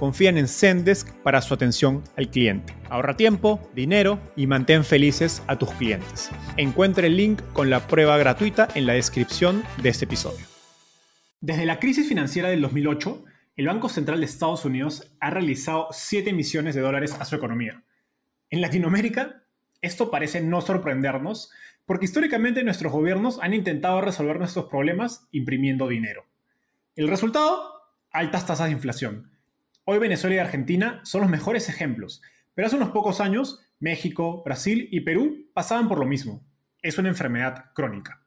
confían en Zendesk para su atención al cliente. Ahorra tiempo, dinero y mantén felices a tus clientes. Encuentre el link con la prueba gratuita en la descripción de este episodio. Desde la crisis financiera del 2008, el Banco Central de Estados Unidos ha realizado 7 emisiones de dólares a su economía. En Latinoamérica, esto parece no sorprendernos porque históricamente nuestros gobiernos han intentado resolver nuestros problemas imprimiendo dinero. El resultado, altas tasas de inflación Hoy Venezuela y Argentina son los mejores ejemplos, pero hace unos pocos años México, Brasil y Perú pasaban por lo mismo. Es una enfermedad crónica.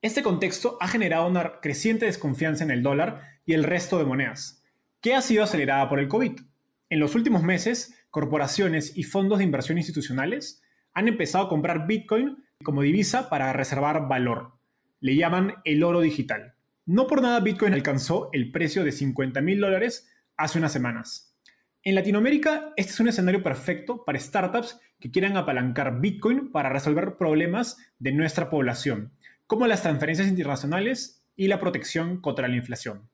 Este contexto ha generado una creciente desconfianza en el dólar y el resto de monedas, que ha sido acelerada por el COVID. En los últimos meses, corporaciones y fondos de inversión institucionales han empezado a comprar Bitcoin como divisa para reservar valor. Le llaman el oro digital. No por nada Bitcoin alcanzó el precio de 50 mil dólares hace unas semanas. En Latinoamérica, este es un escenario perfecto para startups que quieran apalancar Bitcoin para resolver problemas de nuestra población, como las transferencias internacionales y la protección contra la inflación.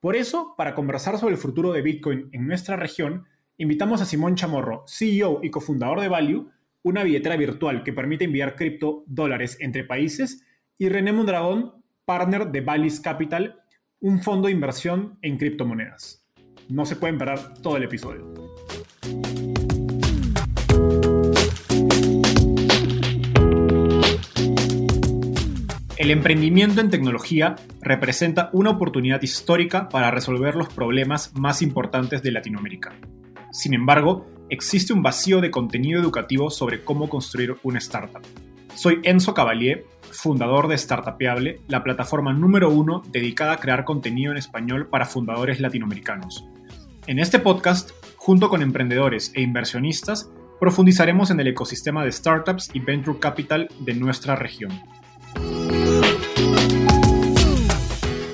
Por eso, para conversar sobre el futuro de Bitcoin en nuestra región, invitamos a Simón Chamorro, CEO y cofundador de Value, una billetera virtual que permite enviar cripto dólares entre países, y René Mondragón, partner de Valis Capital, un fondo de inversión en criptomonedas. No se pueden perder todo el episodio. El emprendimiento en tecnología representa una oportunidad histórica para resolver los problemas más importantes de Latinoamérica. Sin embargo, existe un vacío de contenido educativo sobre cómo construir una startup. Soy Enzo Cavalier, fundador de Startupeable, la plataforma número uno dedicada a crear contenido en español para fundadores latinoamericanos. En este podcast, junto con emprendedores e inversionistas, profundizaremos en el ecosistema de startups y venture capital de nuestra región.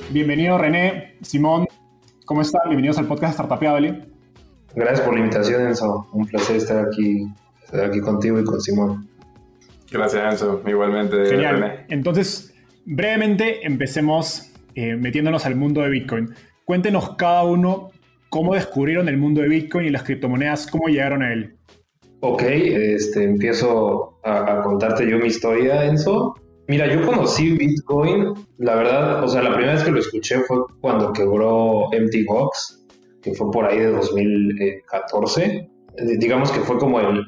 Bienvenido René, Simón, ¿cómo están? Bienvenidos al podcast Startupiable. Gracias por la invitación, Enzo. Un placer estar aquí, estar aquí contigo y con Simón. Gracias, Enzo. Igualmente, Genial. René. Entonces, brevemente empecemos eh, metiéndonos al mundo de Bitcoin. Cuéntenos cada uno ¿Cómo descubrieron el mundo de Bitcoin y las criptomonedas? ¿Cómo llegaron a él? Ok, este, empiezo a, contarte yo mi historia, Enzo. Mira, yo conocí Bitcoin, la verdad, o sea, la primera vez que lo escuché fue cuando quebró Empty Box, que fue por ahí de 2014. Eh, digamos que fue como el,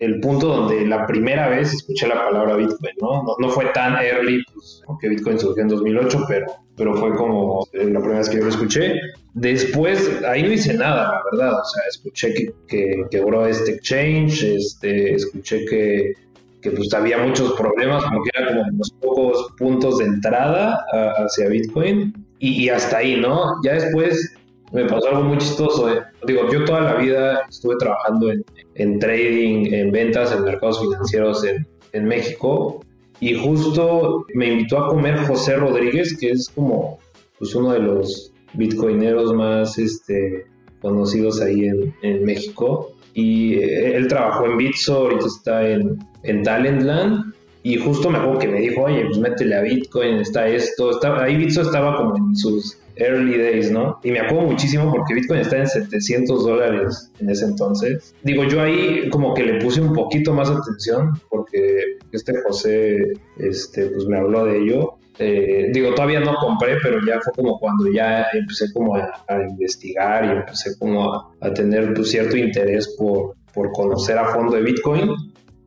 el punto donde la primera vez escuché la palabra Bitcoin, ¿no? No, fue tan early, pues, porque Bitcoin surgió en 2008, pero, pero fue como eh, la primera vez que yo lo escuché. Después, ahí no hice nada, la verdad, o sea, escuché que, que quebró este exchange, este, escuché que, que pues había muchos problemas, como que eran como unos pocos puntos de entrada hacia Bitcoin, y, y hasta ahí, ¿no? Ya después me pasó algo muy chistoso. Eh. Digo, yo toda la vida estuve trabajando en, en trading, en ventas, en mercados financieros en, en, México. Y justo me invitó a comer José Rodríguez, que es como pues, uno de los bitcoineros más este, conocidos ahí en, México. Y eh, él trabajó en Bitso, ahorita está en, en Talentland. Y justo me acuerdo que me dijo, oye, pues métele a Bitcoin, está esto. Estaba, ahí Bitso estaba como en sus early days, ¿no? Y me acuerdo muchísimo porque Bitcoin está en 700 dólares en ese entonces. Digo, yo ahí como que le puse un poquito más atención porque este José, este, pues me habló de ello. eh, digo, todavía no compré, pero ya fue como cuando ya empecé como a, investigar y empecé como a, tener pues, cierto interés por, por conocer a fondo de Bitcoin.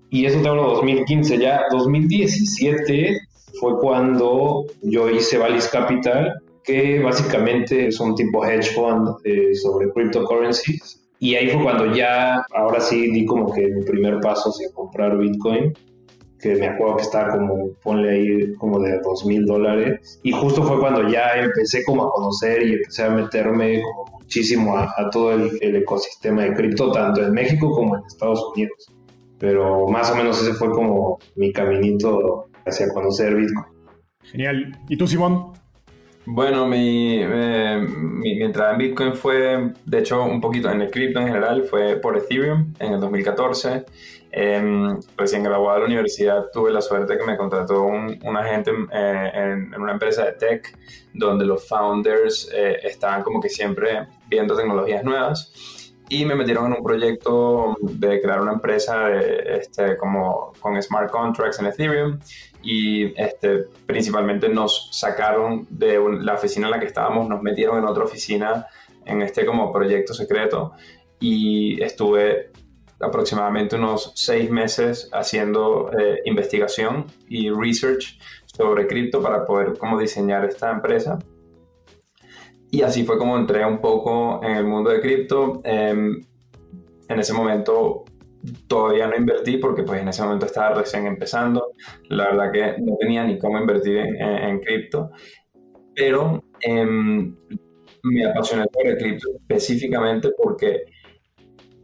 Y eso te hablo 2015, ya 2017 fue cuando yo hice Valis Capital, que básicamente es un tipo hedge fund eh, sobre cryptocurrencies. Y ahí fue cuando ya, ahora sí, di como que mi primer paso hacia comprar Bitcoin que me acuerdo que estaba como, ponle ahí, como de dos mil dólares. Y justo fue cuando ya empecé como a conocer y empecé a meterme como muchísimo a, todo el, ecosistema de cripto, tanto en México como en Estados Unidos. Pero más o menos ese fue como mi caminito hacia conocer Bitcoin. Genial. ¿Y tú, Simón? Bueno, eh, mi, entrada en Bitcoin fue, de hecho, un poquito en el cripto en general, fue por Ethereum en el 2014. Em, recién graduado de la universidad tuve la suerte que me contrató un, agente eh, en, una empresa de tech donde los founders eh, estaban como que siempre viendo tecnologías nuevas y me metieron en un proyecto de crear una empresa de, este, como con smart contracts en Ethereum y este, principalmente nos sacaron de la oficina en la que estábamos, nos metieron en otra oficina en este como proyecto secreto y estuve aproximadamente unos seis meses haciendo eh, investigación y research sobre cripto para poder como diseñar esta empresa. Y así fue como entré un poco en el mundo de cripto. Em, en ese momento todavía no invertí porque pues en ese momento estaba recién empezando. La verdad que no tenía ni cómo invertir en, cripto. Pero em, me apasioné por el cripto específicamente porque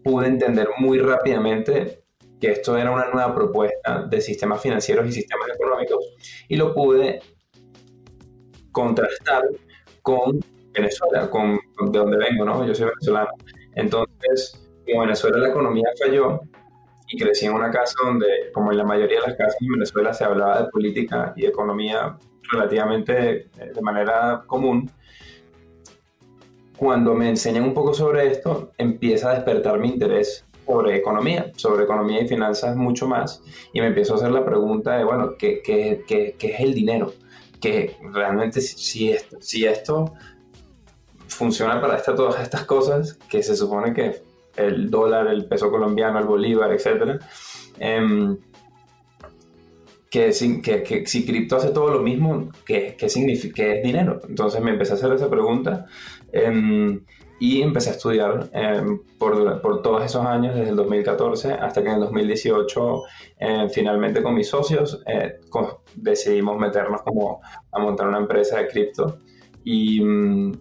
pude entender muy rápidamente que esto era una nueva propuesta de sistemas financieros y sistemas económicos y lo pude contrastar con Venezuela, con, de donde vengo, ¿no? Yo soy venezolano. Entonces, como Venezuela la economía falló y crecí en una casa donde, como en la mayoría de las casas en Venezuela, se hablaba de política y economía relativamente eh, de manera común, cuando me enseñan un poco sobre esto, empieza a despertar mi interés sobre economía, sobre economía y finanzas mucho más, y me empiezo a hacer la pregunta de, bueno, ¿qué, qué, qué, qué es el dinero? Que realmente si esto, si esto funciona para esta, todas estas cosas, que se supone que el dólar, el peso colombiano, el bolívar, etc., em, que, que, que, si cripto hace todo lo mismo, ¿qué, qué significa, qué es dinero? Entonces me empecé a hacer esa pregunta Em, y empecé a estudiar em, por, por, todos esos años, desde el 2014 hasta que en el 2018, em, finalmente con mis socios, eh, decidimos meternos como a montar una empresa de cripto. Y,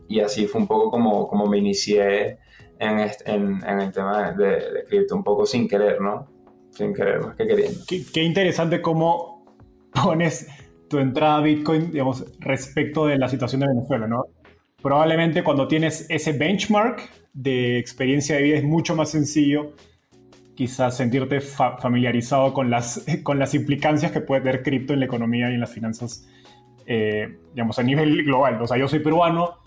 y, así fue un poco como, como me inicié en, en, en el tema de, de, cripto, un poco sin querer, ¿no? Sin querer, más que queriendo. Qué, qué interesante cómo pones tu entrada a Bitcoin, digamos, respecto de la situación de Venezuela, ¿no? probablemente cuando tienes ese benchmark de experiencia de vida es mucho más sencillo quizás sentirte familiarizado con las, con las implicancias que puede tener cripto en la economía y en las finanzas, eh, digamos, a nivel global. O sea, yo soy peruano,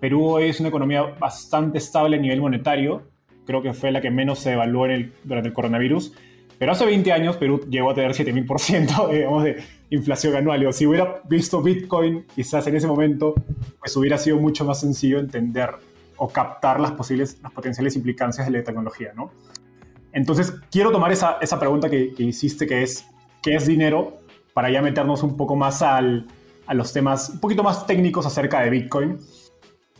Perú es una economía bastante estable a nivel monetario, creo que fue la que menos se evaluó en el, durante el coronavirus, pero hace 20 años Perú llegó a tener 7000% digamos, de inflación anual. O si hubiera visto Bitcoin, quizás en ese momento, pues hubiera sido mucho más sencillo entender o captar las posibles, las potenciales implicancias de la tecnología, ¿no? Entonces, quiero tomar esa, esa pregunta que, hiciste, que es, ¿qué es dinero? Para ya meternos un poco más al, a los temas un poquito más técnicos acerca de Bitcoin.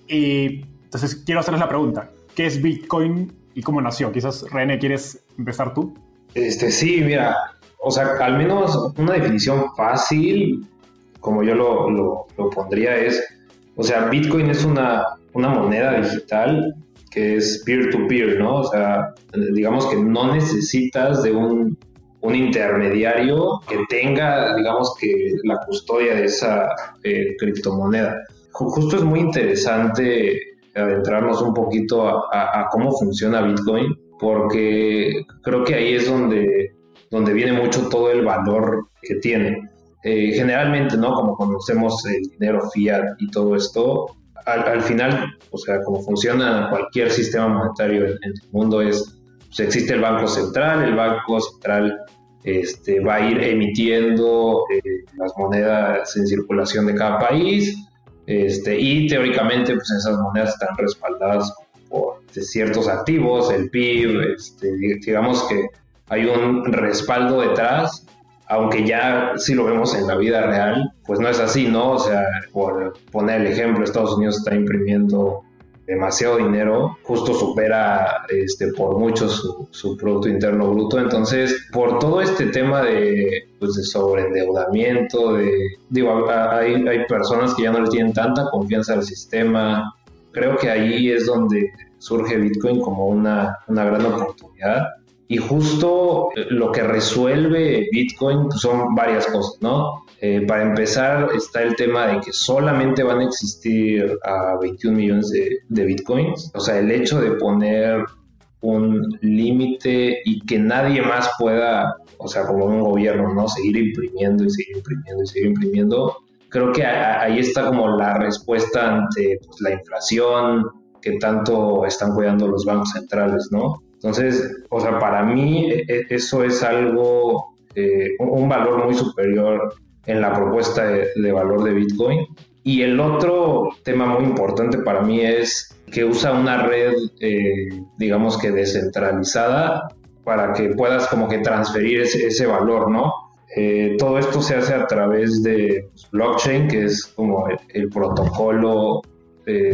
Y entonces, quiero hacerles la pregunta, ¿qué es Bitcoin y cómo nació? Quizás, René, ¿quieres empezar tú? Este, sí, mira, o sea, al menos una definición fácil, como yo lo, lo, pondría, es, o sea, Bitcoin es una, una moneda digital que es peer-to-peer, ¿no? O sea, digamos que no necesitas de un, un intermediario que tenga, digamos que la custodia de esa eh, criptomoneda. Justo es muy interesante adentrarnos un poquito a, cómo funciona Bitcoin, porque creo que ahí es donde, donde viene mucho todo el valor que tiene. Eh, generalmente, ¿no? Como conocemos el dinero fiat y todo esto, al, final, o sea, como funciona cualquier sistema monetario en, el mundo es, pues existe el Banco Central, el Banco Central este, va a ir emitiendo eh, las monedas en circulación de cada país este, y teóricamente pues esas monedas están respaldadas por ciertos activos, el PIB, este, digamos que hay un respaldo detrás, aunque ya si lo vemos en la vida real, pues no es así, ¿no? O sea, por poner el ejemplo, Estados Unidos está imprimiendo demasiado dinero, justo supera este, por mucho su, Producto Interno Bruto. Entonces, por todo este tema de, pues, de sobreendeudamiento, de, digo, hay, hay personas que ya no le tienen tanta confianza al sistema. Creo que ahí es donde surge Bitcoin como una, una gran oportunidad. Y justo lo que resuelve Bitcoin pues, son varias cosas, ¿no? Eh, para empezar, está el tema de que solamente van a existir a 21 millones de, bitcoins. O sea, el hecho de poner un límite y que nadie más pueda, o sea, como un gobierno, ¿no? Seguir imprimiendo y seguir imprimiendo y seguir imprimiendo. Creo que ahí está como la respuesta ante pues, la inflación que tanto están cuidando los bancos centrales, ¿no? Entonces, o sea, para mí e, e, eso es algo, eh, un valor muy superior en la propuesta de, valor de Bitcoin. Y el otro tema muy importante para mí es que usa una red, eh, digamos que descentralizada, para que puedas como que transferir ese, valor, ¿no? Eh, todo esto se hace a través de pues, blockchain, que es como el, protocolo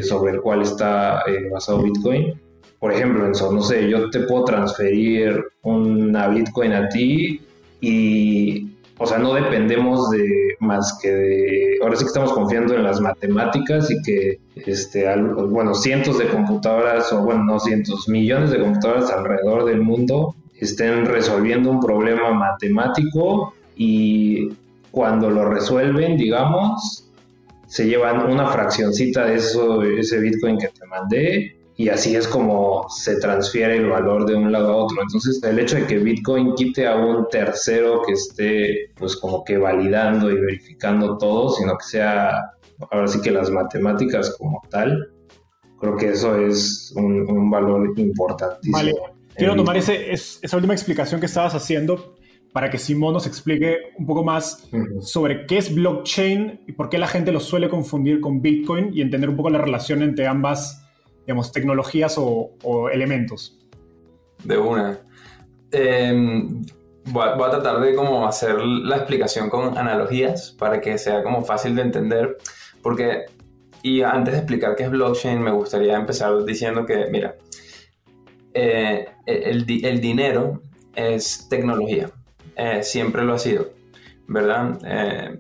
sobre el cual está basado Bitcoin. Por ejemplo, Enzo, no sé, yo te puedo transferir una Bitcoin a ti y o sea, no dependemos de más que de, ahora sí que estamos confiando en las matemáticas y que, este, bueno, cientos de computadoras, o bueno, no cientos, millones de computadoras alrededor del mundo estén resolviendo un problema matemático y cuando lo resuelven, digamos, se llevan una fraccioncita de eso, ese Bitcoin que te mandé y así es como se transfiere el valor de un lado a otro. Entonces, el hecho de que Bitcoin quite a un tercero que esté, pues, como que validando y verificando todo, sino que sea, ahora sí que las matemáticas como tal, creo que eso es un, valor importantísimo. Vale, quiero tomar ese, esa última explicación que estabas haciendo para que Simón nos explique un poco más sobre qué es blockchain y por qué la gente lo suele confundir con Bitcoin y entender un poco la relación entre ambas digamos, tecnologías o, elementos? De una. Em, voy, a, tratar de como hacer la explicación con analogías para que sea como fácil de entender, porque, y antes de explicar qué es blockchain, me gustaría empezar diciendo que, mira, eh, el, el, dinero es tecnología, eh, siempre lo ha sido, ¿verdad? Eh,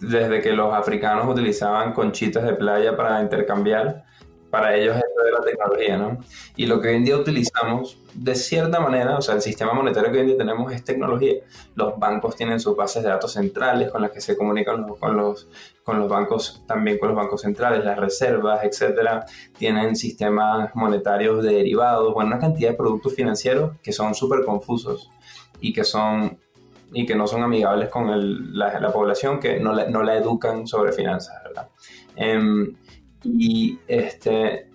desde que los africanos utilizaban conchitas de playa para intercambiar, para ellos esto de la tecnología, ¿no? Y lo que hoy en día utilizamos, de cierta manera, o sea, el sistema monetario que hoy en día tenemos es tecnología. Los bancos tienen sus bases de datos centrales con las que se comunican con los, con los bancos, también con los bancos centrales, las reservas, etcétera. Tienen sistemas monetarios de derivados, bueno, una cantidad de productos financieros que son súper confusos y que son y que no son amigables con la, la, población que no la, no la educan sobre finanzas, ¿verdad? Em, y, este,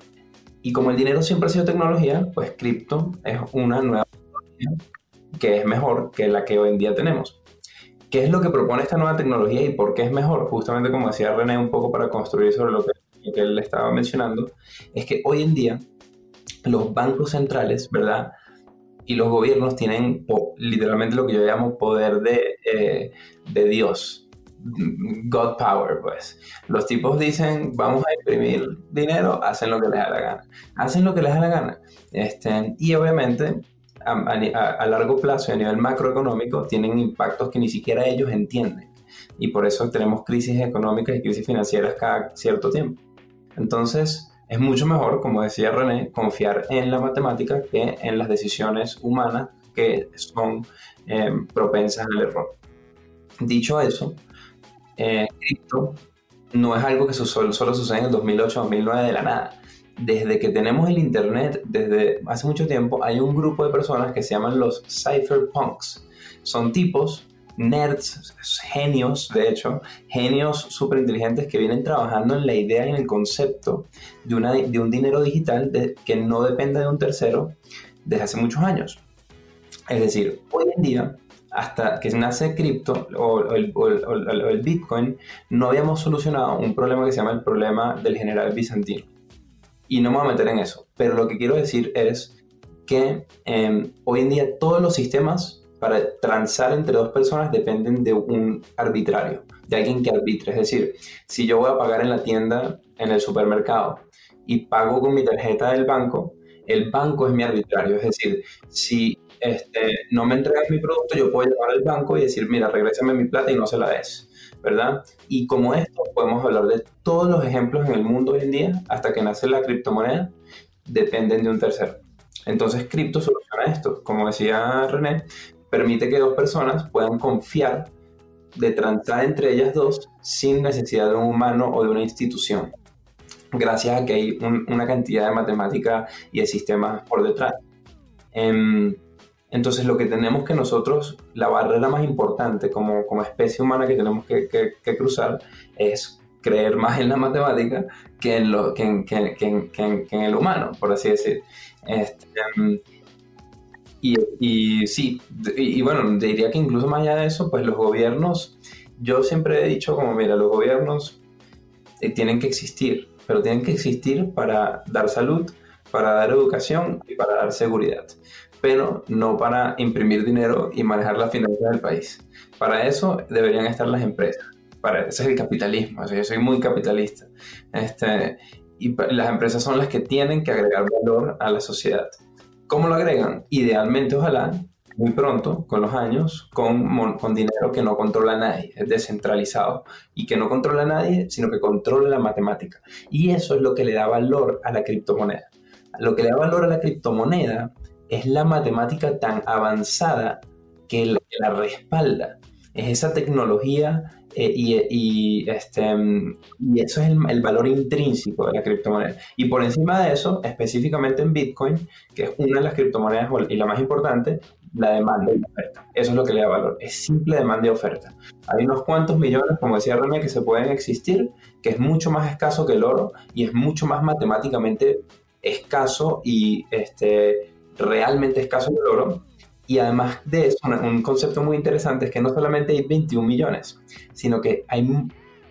y como el dinero siempre ha sido tecnología, pues cripto es una nueva tecnología que es mejor que la que hoy en día tenemos. ¿Qué es lo que propone esta nueva tecnología y por qué es mejor? Justamente como decía René un poco para construir sobre lo que, que él estaba mencionando, es que hoy en día los bancos centrales, ¿verdad? Y los gobiernos tienen literalmente lo que yo llamo poder de, eh, de Dios, God Power, pues. Los tipos dicen, vamos a imprimir dinero, hacen lo que les da la gana. Hacen lo que les da la gana. Este, y obviamente, a, largo plazo y a nivel macroeconómico, tienen impactos que ni siquiera ellos entienden. Y por eso tenemos crisis económicas y crisis financieras cada cierto tiempo. Entonces, es mucho mejor, como decía René, confiar en la matemática que en las decisiones humanas que son eh, propensas al error. Dicho eso, eh, cripto no es algo que solo, solo sucede en el 2008-2009 de la nada. Desde que tenemos el Internet, desde hace mucho tiempo, hay un grupo de personas que se llaman los cypherpunks. Son tipos, nerds, genios, de hecho, genios súper inteligentes que vienen trabajando en la idea y en el concepto de, un dinero digital que no dependa de un tercero desde hace muchos años. Es decir, hoy en día hasta que nace cripto o, el, el, Bitcoin, no habíamos solucionado un problema que se llama el problema del general bizantino. Y no me voy a meter en eso, pero lo que quiero decir es que em, hoy en día todos los sistemas para transar entre dos personas dependen de un arbitrario, de alguien que arbitre. Es decir, si yo voy a pagar en la tienda, en el supermercado, y pago con mi tarjeta del banco, el banco es mi arbitrario. Es decir, si este, no me entregas mi producto, yo puedo llevar al banco y decir, mira, regrésame mi plata y no se la des, ¿verdad? Y como esto, podemos hablar de todos los ejemplos en el mundo hoy en día, hasta que nace la criptomoneda, dependen de un tercero. Entonces, cripto soluciona esto. Como decía René, permite que dos personas puedan confiar de transar entre ellas dos sin necesidad de un humano o de una institución, gracias a que hay una cantidad de matemática y de sistemas por detrás. Em, entonces lo que tenemos que nosotros, la barrera más importante como, como especie humana que tenemos que, que, cruzar es creer más en la matemática que en, lo, que en, que, en el humano, por así decir. Este, y, y, sí, y, bueno, diría que incluso más allá de eso, pues los gobiernos, yo siempre he dicho como, mira, los gobiernos eh, tienen que existir, pero tienen que existir para dar salud, para dar educación y para dar seguridad pero no para imprimir dinero y manejar las finanzas del país. Para eso deberían estar las empresas. Para, ese es el capitalismo. yo soy muy capitalista. Este, y las empresas son las que tienen que agregar valor a la sociedad. ¿Cómo lo agregan? Idealmente, ojalá, muy pronto, con los años, con, con dinero que no controla nadie, es descentralizado y que no controla nadie, sino que controla la matemática. Y eso es lo que le da valor a la criptomoneda. Lo que le da valor a la criptomoneda es la matemática tan avanzada que la, respalda. Es esa tecnología eh, y, este, y eso es el, valor intrínseco de la criptomoneda. Y por encima de eso, específicamente en Bitcoin, que es una de las criptomonedas y la más importante, la demanda y la oferta. Eso es lo que le da valor. Es simple demanda y oferta. Hay unos cuantos millones, como decía René, que se pueden existir, que es mucho más escaso que el oro y es mucho más matemáticamente escaso y este, realmente escaso el oro. Y además de eso, un concepto muy interesante es que no solamente hay 21 millones, sino que hay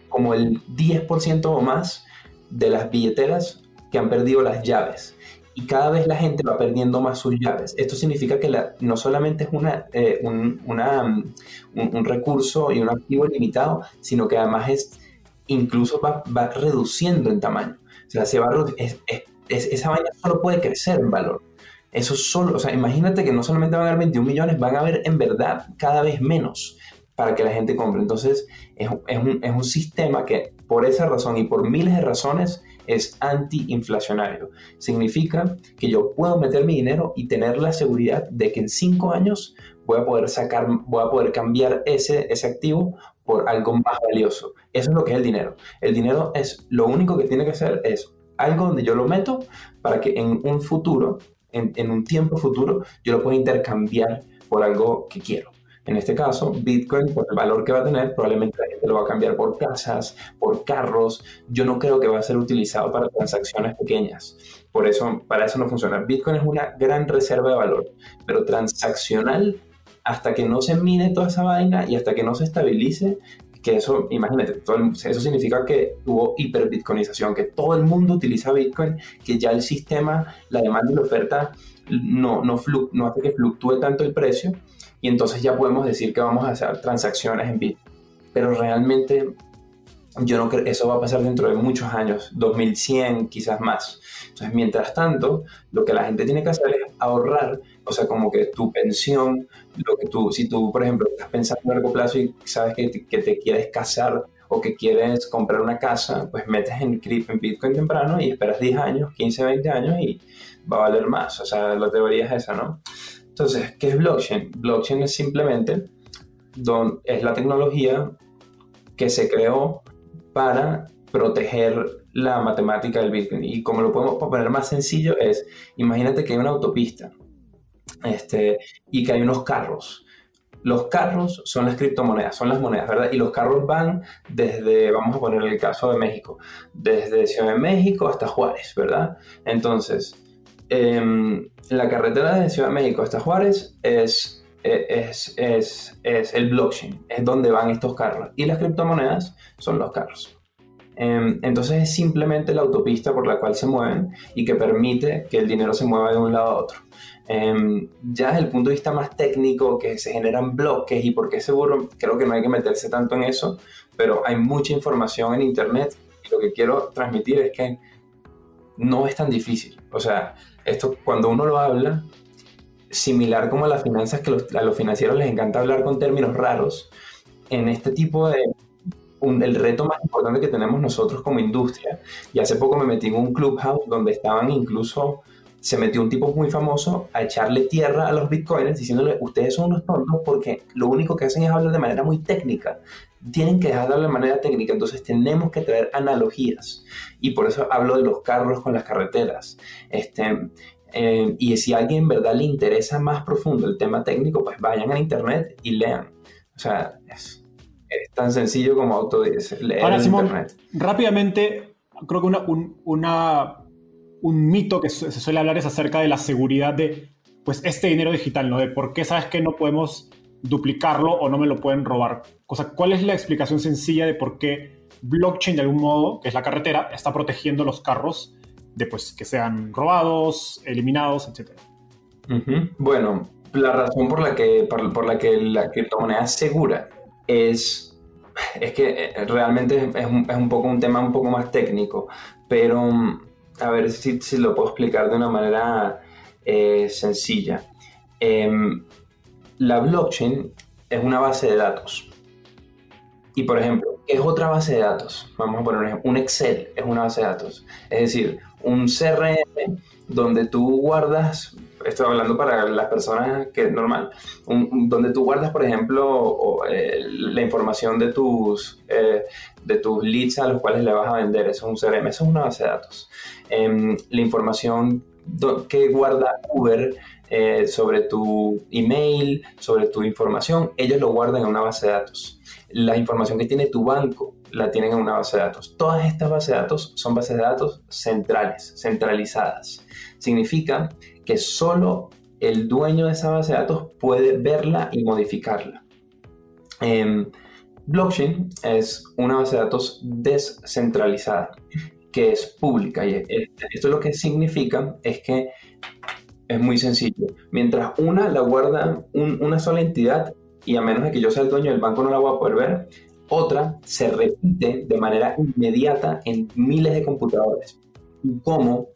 como el 10% o más de las billeteras que han perdido las llaves. Y cada vez la gente va perdiendo más sus llaves. Esto significa que la, no solamente es una, eh, un, un, recurso y un activo limitado, sino que además es, incluso va, va reduciendo en tamaño. O sea, se va, es, esa vaina solo puede crecer en valor. Eso solo, o sea, imagínate que no solamente van a haber 21 millones, van a haber en verdad cada vez menos para que la gente compre. Entonces, es, un, es un sistema que por esa razón y por miles de razones es antiinflacionario. Significa que yo puedo meter mi dinero y tener la seguridad de que en cinco años voy a poder sacar, voy a poder cambiar ese, ese activo por algo más valioso. Eso es lo que es el dinero. El dinero es lo único que tiene que ser es algo donde yo lo meto para que en un futuro en, un tiempo futuro yo lo puedo intercambiar por algo que quiero. En este caso, Bitcoin, por el valor que va a tener, probablemente la gente lo va a cambiar por casas, por carros. Yo no creo que va a ser utilizado para transacciones pequeñas. Por eso, para eso no funciona. Bitcoin es una gran reserva de valor, pero transaccional, hasta que no se mine toda esa vaina y hasta que no se estabilice, que eso, imagínate, eso significa que hubo hiperbitcoinización, que todo el mundo utiliza Bitcoin, que ya el sistema, la demanda y la oferta no, no, no hace que fluctúe tanto el precio y entonces ya podemos decir que vamos a hacer transacciones en Bitcoin. Pero realmente yo no creo, eso va a pasar dentro de muchos años, 2100 quizás más. Entonces, mientras tanto, lo que la gente tiene que hacer es ahorrar o sea, como que tu pensión, lo que tú, si tú, por ejemplo, estás pensando a largo plazo y sabes que te, que te quieres casar o que quieres comprar una casa, pues metes en, en Bitcoin temprano y esperas 10 años, 15, 20 años y va a valer más. O sea, la teoría es esa, ¿no? Entonces, ¿qué es blockchain? Blockchain es simplemente don, es la tecnología que se creó para proteger la matemática del Bitcoin. Y como lo podemos poner más sencillo es, imagínate que hay una autopista este, y que hay unos carros. Los carros son las criptomonedas, son las monedas, ¿verdad? Y los carros van desde, vamos a poner el caso de México, desde Ciudad de México hasta Juárez, ¿verdad? Entonces, em, la carretera de Ciudad de México hasta Juárez es eh, es, es, es, el blockchain, es donde van estos carros. Y las criptomonedas son los carros. Em, entonces es simplemente la autopista por la cual se mueven y que permite que el dinero se mueva de un lado a otro. Em, ya desde el punto de vista más técnico, que se generan bloques y por qué seguro, creo que no hay que meterse tanto en eso, pero hay mucha información en Internet y lo que quiero transmitir es que no es tan difícil. O sea, esto cuando uno lo habla, similar como a las finanzas, que a los financieros les encanta hablar con términos raros, en este tipo de... el reto más importante que tenemos nosotros como industria, y hace poco me metí en un clubhouse donde estaban incluso, se metió un tipo muy famoso a echarle tierra a los bitcoins diciéndole, ustedes son unos tontos porque lo único que hacen es hablar de manera muy técnica. Tienen que dejar de hablar de manera técnica, entonces tenemos que traer analogías. Y por eso hablo de los carros con las carreteras. Este, eh, y si a alguien en verdad le interesa más profundo el tema técnico, pues vayan a internet y lean. O sea, es, tan sencillo como auto leer Ahora, Simón, internet. Rápidamente, creo que una, un, una, un mito que se suele hablar es acerca de la seguridad de pues este dinero digital, ¿no? De por qué sabes que no podemos duplicarlo o no me lo pueden robar. O ¿cuál es la explicación sencilla de por qué blockchain de algún modo, que es la carretera, está protegiendo los carros de pues, que sean robados, eliminados, etc. Bueno, la razón por la que, por, la, que la criptomoneda es segura es, es que eh, realmente es un, es un, poco un tema un poco más técnico, pero a ver si, si lo puedo explicar de una manera eh, sencilla. Em, la blockchain es una base de datos. Y por ejemplo, ¿qué es otra base de datos? Vamos a poner un Excel es una base de datos. Es decir, un CRM donde tú guardas, estoy hablando para las personas que es normal, donde tú guardas, por ejemplo, eh, la información de tus, eh, de tus leads a los cuales le vas a vender, eso es un CRM, eso es una base de datos. Em, la información que guarda Uber eh, sobre tu email, sobre tu información, ellos lo guardan en una base de datos. La información que tiene tu banco, la tienen en una base de datos. Todas estas bases de datos son bases de datos centrales, centralizadas. Significa que solo el dueño de esa base de datos puede verla y modificarla. Em, blockchain es una base de datos descentralizada que es pública y esto lo que significa es que es muy sencillo. Mientras una la guarda una sola entidad y a menos de que yo sea el dueño del banco no la voy a poder ver, otra se repite de manera inmediata en miles de computadores. Y cómo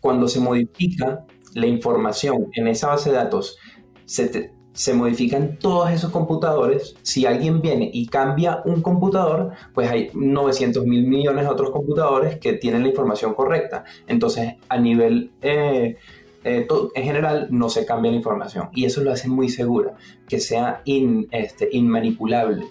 cuando se modifica la información en esa base de datos, se, se modifican todos esos computadores. Si alguien viene y cambia un computador, pues hay 900 mil millones de otros computadores que tienen la información correcta. Entonces, a nivel... Eh, eh, en general no se cambia la información y eso lo hace muy segura, que sea este, inmanipulable,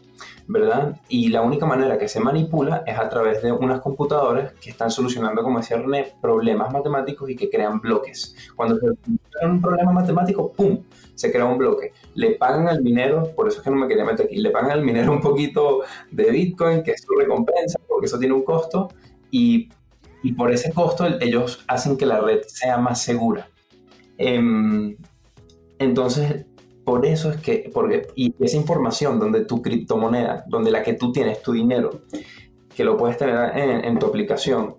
¿verdad? Y la única manera que se manipula es a través de unas computadoras que están solucionando, como decía problemas matemáticos y que crean bloques. Cuando se crea un problema matemático, ¡pum! se crea un bloque. Le pagan al minero, por eso es que no me quería meter aquí, le pagan al minero un poquito de Bitcoin, que es su recompensa, porque eso tiene un costo, y por ese costo ellos hacen que la red sea más segura. Em, entonces, por eso es que, porque, y esa información donde tu criptomoneda, donde la que tú tienes, tu dinero, que lo puedes tener en, tu aplicación,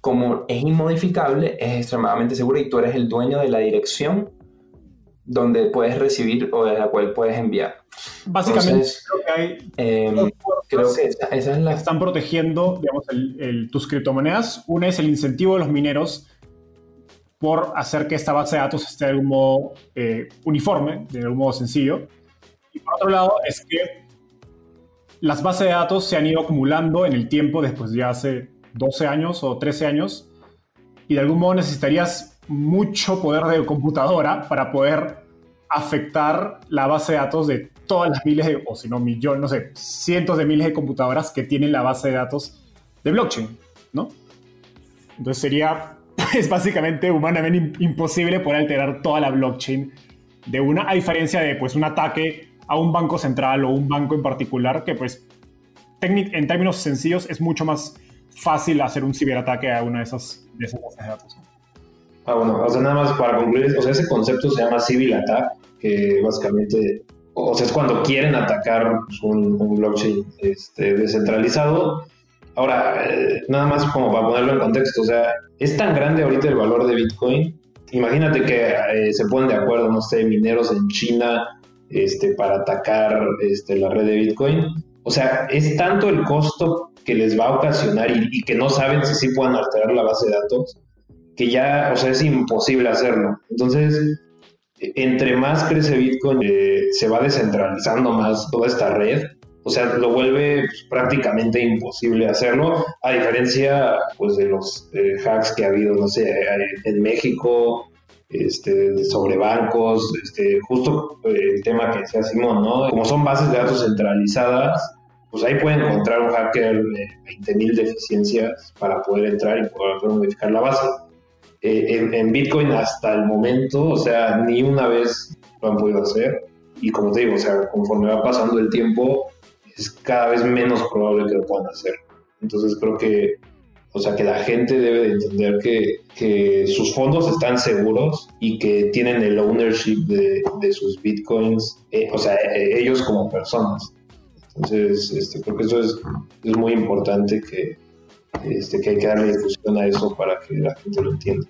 como es inmodificable, es extremadamente seguro y tú eres el dueño de la dirección donde puedes recibir o de la cual puedes enviar. Básicamente, creo que hay. Em, creo que esa, es la. Están protegiendo, digamos, tus criptomonedas. Una es el incentivo de los mineros por hacer que esta base de datos esté de algún modo eh, uniforme, de algún modo sencillo. Y por otro lado, es que las bases de datos se han ido acumulando en el tiempo después de hace 12 años o 13 años y de algún modo necesitarías mucho poder de computadora para poder afectar la base de datos de todas las miles de, o si no millones, no sé, cientos de miles de computadoras que tienen la base de datos de blockchain, ¿no? Entonces sería es básicamente humanamente imposible poder alterar toda la blockchain de una, a diferencia de pues un ataque a un banco central o un banco en particular, que pues en términos sencillos es mucho más fácil hacer un ciberataque a una de esas, de esas bases de datos. Ah, bueno, o sea, nada más para concluir, o sea, ese concepto se llama civil attack, que básicamente, o sea, es cuando quieren atacar pues, un, blockchain este, descentralizado. Ahora, eh, nada más como para ponerlo en contexto, o sea, es tan grande ahorita el valor de Bitcoin. Imagínate que eh, se ponen de acuerdo, no sé, mineros en China este, para atacar este, la red de Bitcoin. O sea, es tanto el costo que les va a ocasionar y, que no saben si sí puedan alterar la base de datos, que ya, o sea, es imposible hacerlo. Entonces, entre más crece Bitcoin, eh, se va descentralizando más toda esta red. O sea, lo vuelve pues, prácticamente imposible hacerlo, a diferencia pues, de los eh, hacks que ha habido, no sé, en México, este, sobre bancos, este, justo eh, el tema que decía Simón, ¿no? Como son bases de datos centralizadas, pues ahí puede encontrar un hacker de 20.000 deficiencias para poder entrar y poder modificar la base. Eh, en, Bitcoin hasta el momento, o sea, ni una vez lo han podido hacer. Y como te digo, o sea, conforme va pasando el tiempo, es cada vez menos probable que lo puedan hacer. Entonces creo que o sea, que la gente debe de entender que, que sus fondos están seguros y que tienen el ownership de, de sus bitcoins, eh, o sea, eh, ellos como personas. Entonces, este, creo que eso es, es muy importante que, este, que hay que darle difusión a eso para que la gente lo entienda.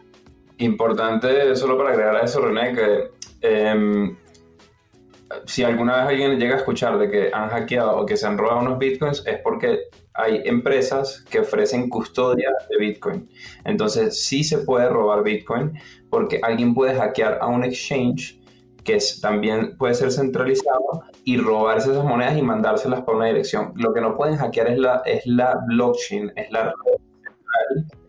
Importante, solo para agregar a eso, René, que em, si alguna vez alguien llega a escuchar de que han hackeado o que se han robado unos bitcoins, es porque hay empresas que ofrecen custodia de Bitcoin. Entonces, sí se puede robar Bitcoin porque alguien puede hackear a un exchange que también puede ser centralizado y robarse esas monedas y mandárselas por una dirección. Lo que no pueden hackear es la, es la blockchain, es la red central.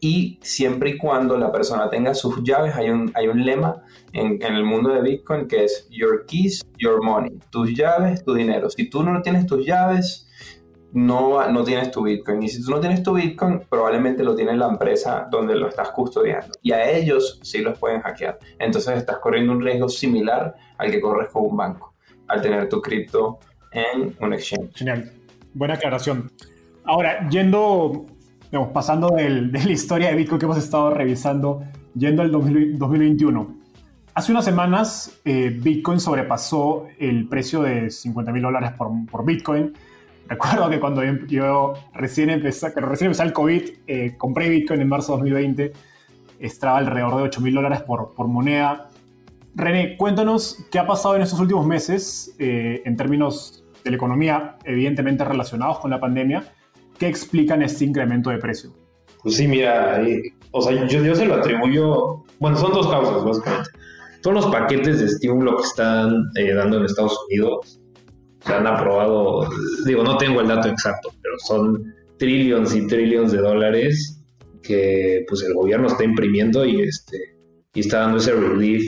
Y siempre y cuando la persona tenga sus llaves, hay un, hay un lema en, en el mundo de Bitcoin que es Your keys, your money. Tus llaves, tu dinero. Si tú no tienes tus llaves, no, no tienes tu Bitcoin. Y si tú no tienes tu Bitcoin, probablemente lo tiene la empresa donde lo estás custodiando. Y a ellos sí los pueden hackear. Entonces estás corriendo un riesgo similar al que corres con un banco, al tener tu cripto en un exchange. Genial. Buena aclaración. Ahora, yendo, digamos, pasando de la historia de Bitcoin que hemos estado revisando, yendo al 2021. Hace unas semanas, eh, Bitcoin sobrepasó el precio de 50 mil dólares por, por Bitcoin Recuerdo que cuando yo recién empecé, recién empezó el COVID, eh, compré Bitcoin en marzo de 2020, estaba alrededor de 8 mil dólares por, por moneda. René, cuéntanos qué ha pasado en estos últimos meses eh, en términos de la economía, evidentemente relacionados con la pandemia. ¿Qué explican este incremento de precio? Pues sí, mira, eh, o sea, yo, se lo atribuyo, bueno, son dos causas básicamente. Son los paquetes de estímulo que están dando en Estados Unidos se han aprobado, digo, no tengo el dato exacto, pero son trillions y trillions de dólares que pues el gobierno está imprimiendo y este y está dando ese relief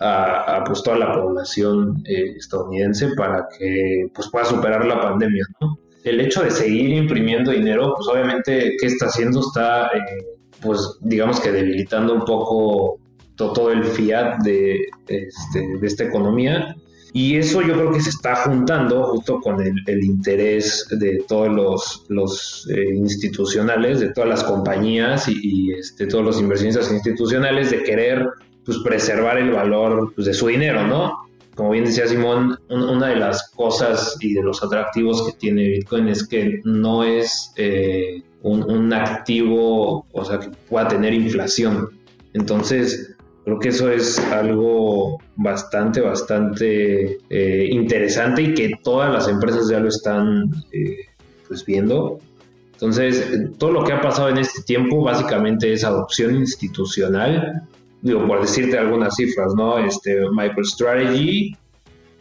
a, a pues toda la población eh, estadounidense para que pues pueda superar la pandemia, ¿no? El hecho de seguir imprimiendo dinero, pues obviamente, ¿qué está haciendo? Está, eh, pues digamos que debilitando un poco todo, el fiat de, este, de esta economía y eso yo creo que se está juntando justo con el, interés de todos los, los eh, institucionales, de todas las compañías y, este, todos los inversionistas institucionales de querer pues, preservar el valor pues, de su dinero, ¿no? Como bien decía Simón, una de las cosas y de los atractivos que tiene Bitcoin es que no es eh, un, activo, o sea, que pueda tener inflación. Entonces, Creo que eso es algo bastante, bastante eh, interesante y que todas las empresas ya lo están eh, pues viendo. Entonces, todo lo que ha pasado en este tiempo básicamente es adopción institucional. Digo, por decirte algunas cifras, ¿no? Este, MicroStrategy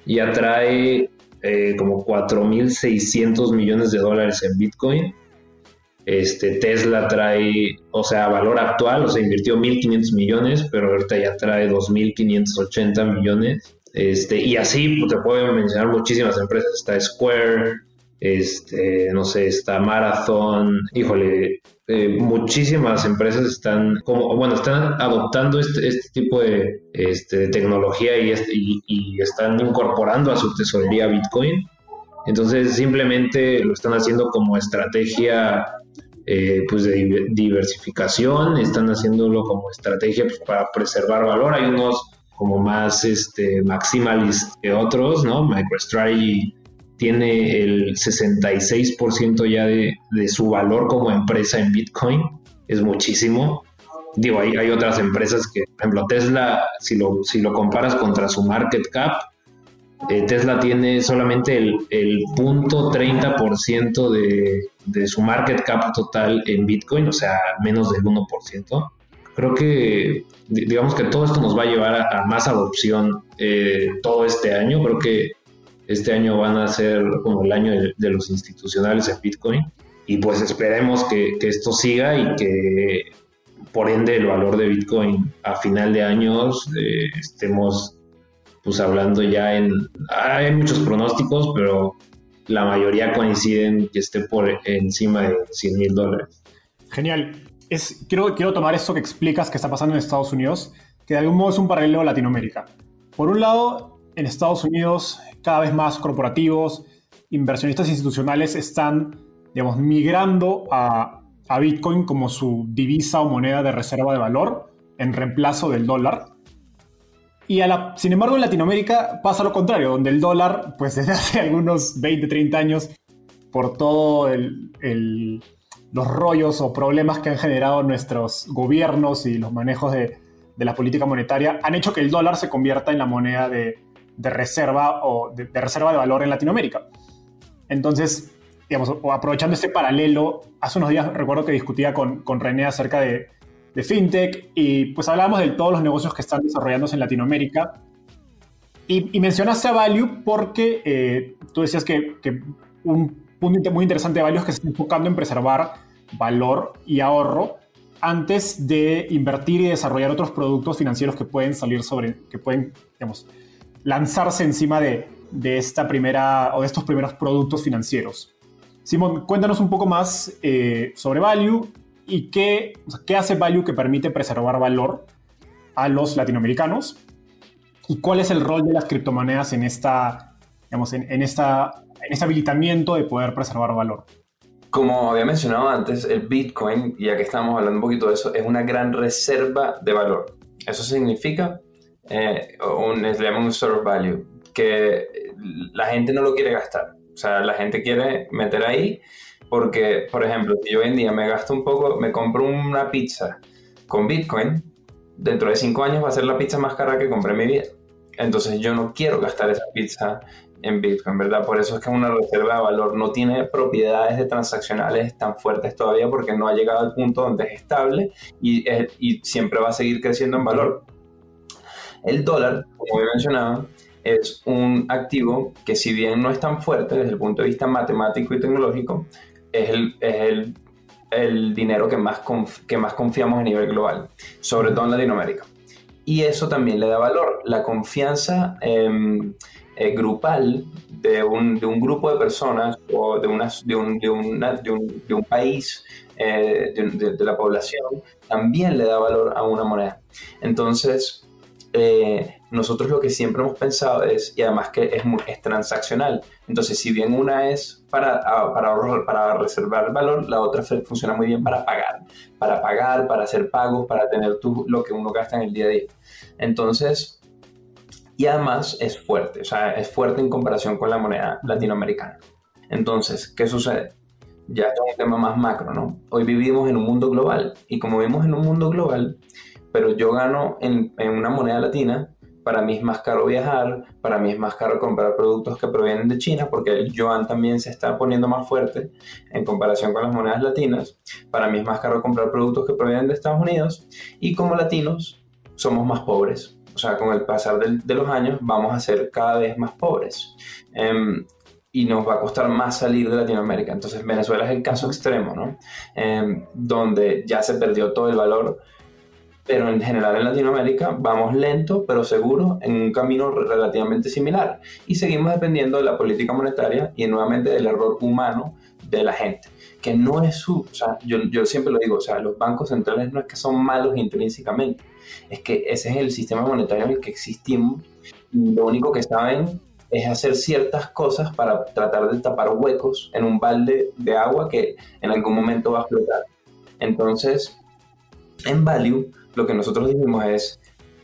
ya trae eh, como 4.600 millones de dólares en Bitcoin este, Tesla trae, o sea, valor actual, o sea, invirtió 1.500 millones, pero ahorita ya trae 2.580 millones. Este, y así pues, te puedo mencionar muchísimas empresas. Está Square, este, no sé, está Marathon, híjole, eh, muchísimas empresas están como, bueno, están adoptando este, este tipo de, este, tecnología y, están incorporando a su tesorería Bitcoin. Entonces simplemente lo están haciendo como estrategia eh, pues de diversificación, están haciéndolo como estrategia pues, para preservar valor. Hay unos como más este, que otros, ¿no? MicroStrategy tiene el 66% ya de, su valor como empresa en Bitcoin, es muchísimo. Digo, hay, hay otras empresas que, por ejemplo, Tesla, si lo, si lo comparas contra su market cap, eh, Tesla tiene solamente el, el punto 30% de, de su market cap total en Bitcoin, o sea, menos del 1%. Creo que, digamos que todo esto nos va a llevar a, más adopción eh, todo este año. Creo que este año van a ser como el año de, los institucionales en Bitcoin. Y pues esperemos que, que, esto siga y que por ende el valor de Bitcoin a final de años eh, estemos pues hablando ya en... Hay muchos pronósticos, pero la mayoría coinciden que esté por encima de 100 mil dólares. Genial. Es, quiero, quiero tomar esto que explicas que está pasando en Estados Unidos, que de algún modo es un paralelo a Latinoamérica. Por un lado, en Estados Unidos, cada vez más corporativos, inversionistas institucionales están, digamos, migrando a, a Bitcoin como su divisa o moneda de reserva de valor en reemplazo del dólar. Y a la, sin embargo, en Latinoamérica pasa lo contrario, donde el dólar, pues desde hace algunos 20, 30 años, por todo el, los rollos o problemas que han generado nuestros gobiernos y los manejos de, de, la política monetaria, han hecho que el dólar se convierta en la moneda de, de reserva o de, reserva de valor en Latinoamérica. Entonces, digamos, aprovechando este paralelo, hace unos días recuerdo que discutía con, con René acerca de, de fintech y pues hablábamos de todos los negocios que están desarrollándose en Latinoamérica. Y, mencionaste a Value porque eh, tú decías que, un punto muy interesante de Value es que se está enfocando en preservar valor y ahorro antes de invertir y desarrollar otros productos financieros que pueden salir sobre, que pueden, digamos, lanzarse encima de, de esta primera o de estos primeros productos financieros. Simón, cuéntanos un poco más eh, sobre Value y qué, qué hace Value que permite preservar valor a los latinoamericanos y cuál es el rol de las criptomonedas en, esta, digamos, en, esta, en este habilitamiento de poder preservar valor. Como había mencionado antes, el Bitcoin, ya que estamos hablando un poquito de eso, es una gran reserva de valor. Eso significa, eh, un, le llaman un store value, que la gente no lo quiere gastar. O sea, la gente quiere meter ahí porque, por ejemplo, si yo hoy en día me gasto un poco, me compro una pizza con Bitcoin, dentro de cinco años va a ser la pizza más cara que compré en mi vida. Entonces yo no quiero gastar esa pizza en Bitcoin, ¿verdad? Por eso es que es una reserva de valor. No tiene propiedades de transaccionales tan fuertes todavía porque no ha llegado al punto donde es estable y siempre va a seguir creciendo en valor. El dólar, como he mencionado, es un activo que si bien no es tan fuerte desde el punto de vista matemático y tecnológico, es el, es el, el dinero que más, que más confiamos a nivel global, sobre todo en Latinoamérica. Y eso también le da valor. La confianza em, eh, grupal de un, de un, grupo de personas o de, una, de, un, de, un, de un, país, eh, de, la población, también le da valor a una moneda. Entonces, eh, nosotros lo que siempre hemos pensado es, y además que es, es transaccional, entonces si bien una es para, para, para reservar valor, la otra funciona muy bien para pagar, para pagar, para hacer pagos, para tener tú, lo que uno gasta en el día a día. Entonces, y además es fuerte, o sea, es fuerte en comparación con la moneda latinoamericana. Entonces, ¿qué sucede? Ya es un tema más macro, ¿no? Hoy vivimos en un mundo global y como vivimos en un mundo global, pero yo gano en, en una moneda latina, para mí es más caro viajar, para mí es más caro comprar productos que provienen de China, porque el yuan también se está poniendo más fuerte en comparación con las monedas latinas. Para mí es más caro comprar productos que provienen de Estados Unidos. Y como latinos somos más pobres. O sea, con el pasar de, los años vamos a ser cada vez más pobres. Em, y nos va a costar más salir de Latinoamérica. Entonces Venezuela es el caso extremo, ¿no? Em, donde ya se perdió todo el valor pero en general en Latinoamérica vamos lento pero seguro en un camino relativamente similar y seguimos dependiendo de la política monetaria y nuevamente del error humano de la gente, que no es su, o sea, yo, yo siempre lo digo, o sea, los bancos centrales no es que son malos intrínsecamente, es que ese es el sistema monetario en el que existimos y lo único que saben es hacer ciertas cosas para tratar de tapar huecos en un balde de agua que en algún momento va a explotar. Entonces, en Value, lo que nosotros dijimos es,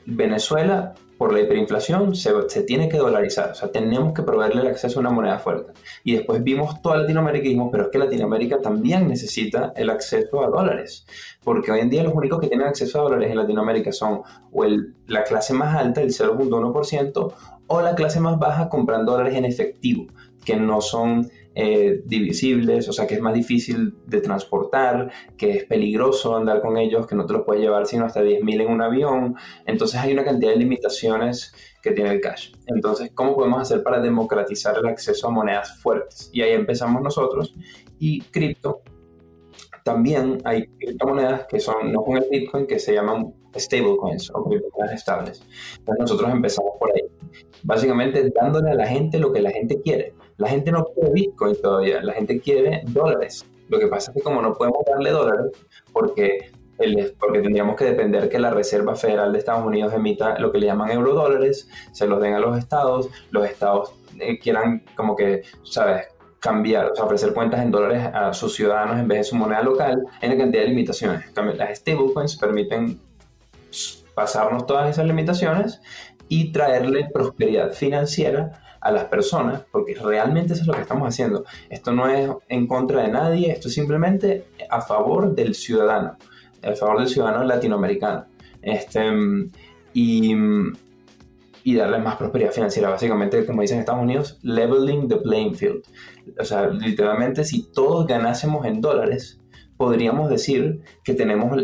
Venezuela, por la hiperinflación, se, se, tiene que dolarizar. O sea, tenemos que proveerle el acceso a una moneda fuerte. Y después vimos toda Latinoamérica y dijimos, pero es que Latinoamérica también necesita el acceso a dólares. Porque hoy en día los únicos que tienen acceso a dólares en Latinoamérica son o el, la clase más alta, el 0.1%, o la clase más baja comprando dólares en efectivo, que no son eh, divisibles, o sea que es más difícil de transportar, que es peligroso andar con ellos, que no te los puedes llevar sino hasta 10.000 en un avión. Entonces hay una cantidad de limitaciones que tiene el cash. Entonces, ¿cómo podemos hacer para democratizar el acceso a monedas fuertes? Y ahí empezamos nosotros. Y cripto, también hay criptomonedas que son, no con el Bitcoin, que se llaman stablecoins o criptomonedas estables. Entonces nosotros empezamos por ahí. Básicamente dándole a la gente lo que la gente quiere. La gente no quiere Bitcoin todavía, la gente quiere dólares. Lo que pasa es que como no podemos darle dólares, porque, el, porque tendríamos que depender que la Reserva Federal de Estados Unidos emita lo que le llaman eurodólares, se los den a los estados, los estados eh, quieran como que, ¿sabes? cambiar, o sea, ofrecer cuentas en dólares a sus ciudadanos en vez de su moneda local, en la cantidad de limitaciones. Las stablecoins permiten pasarnos todas esas limitaciones y traerle prosperidad financiera a las personas, porque realmente eso es lo que estamos haciendo. Esto no es en contra de nadie, esto es simplemente a favor del ciudadano, a favor del ciudadano latinoamericano. Este, y, y darle más prosperidad financiera. Básicamente, como dicen en Estados Unidos, leveling the playing field. O sea, literalmente, si todos ganásemos en dólares, podríamos decir que tenemos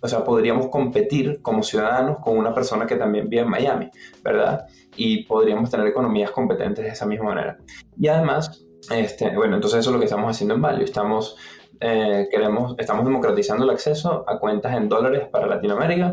o sea, podríamos competir como ciudadanos con una persona que también vive en Miami, ¿verdad? Y podríamos tener economías competentes de esa misma manera. Y además, este, bueno, entonces eso es lo que estamos haciendo en Value. Estamos, eh, queremos, estamos democratizando el acceso a cuentas en dólares para Latinoamérica,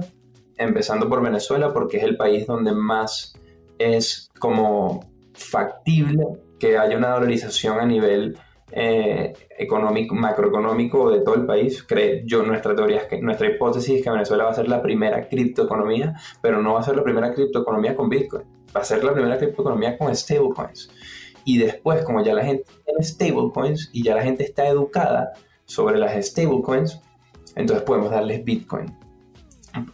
empezando por Venezuela porque es el país donde más es como factible que haya una dolarización a nivel eh, económico, macroeconómico de todo el país. Cree, yo, nuestra teoría es que, nuestra hipótesis es que Venezuela va a ser la primera criptoeconomía, pero no va a ser la primera criptoeconomía con Bitcoin, va a ser la primera criptoeconomía con stablecoins. Y después, como ya la gente tiene stablecoins y ya la gente está educada sobre las stablecoins, entonces podemos darles Bitcoin.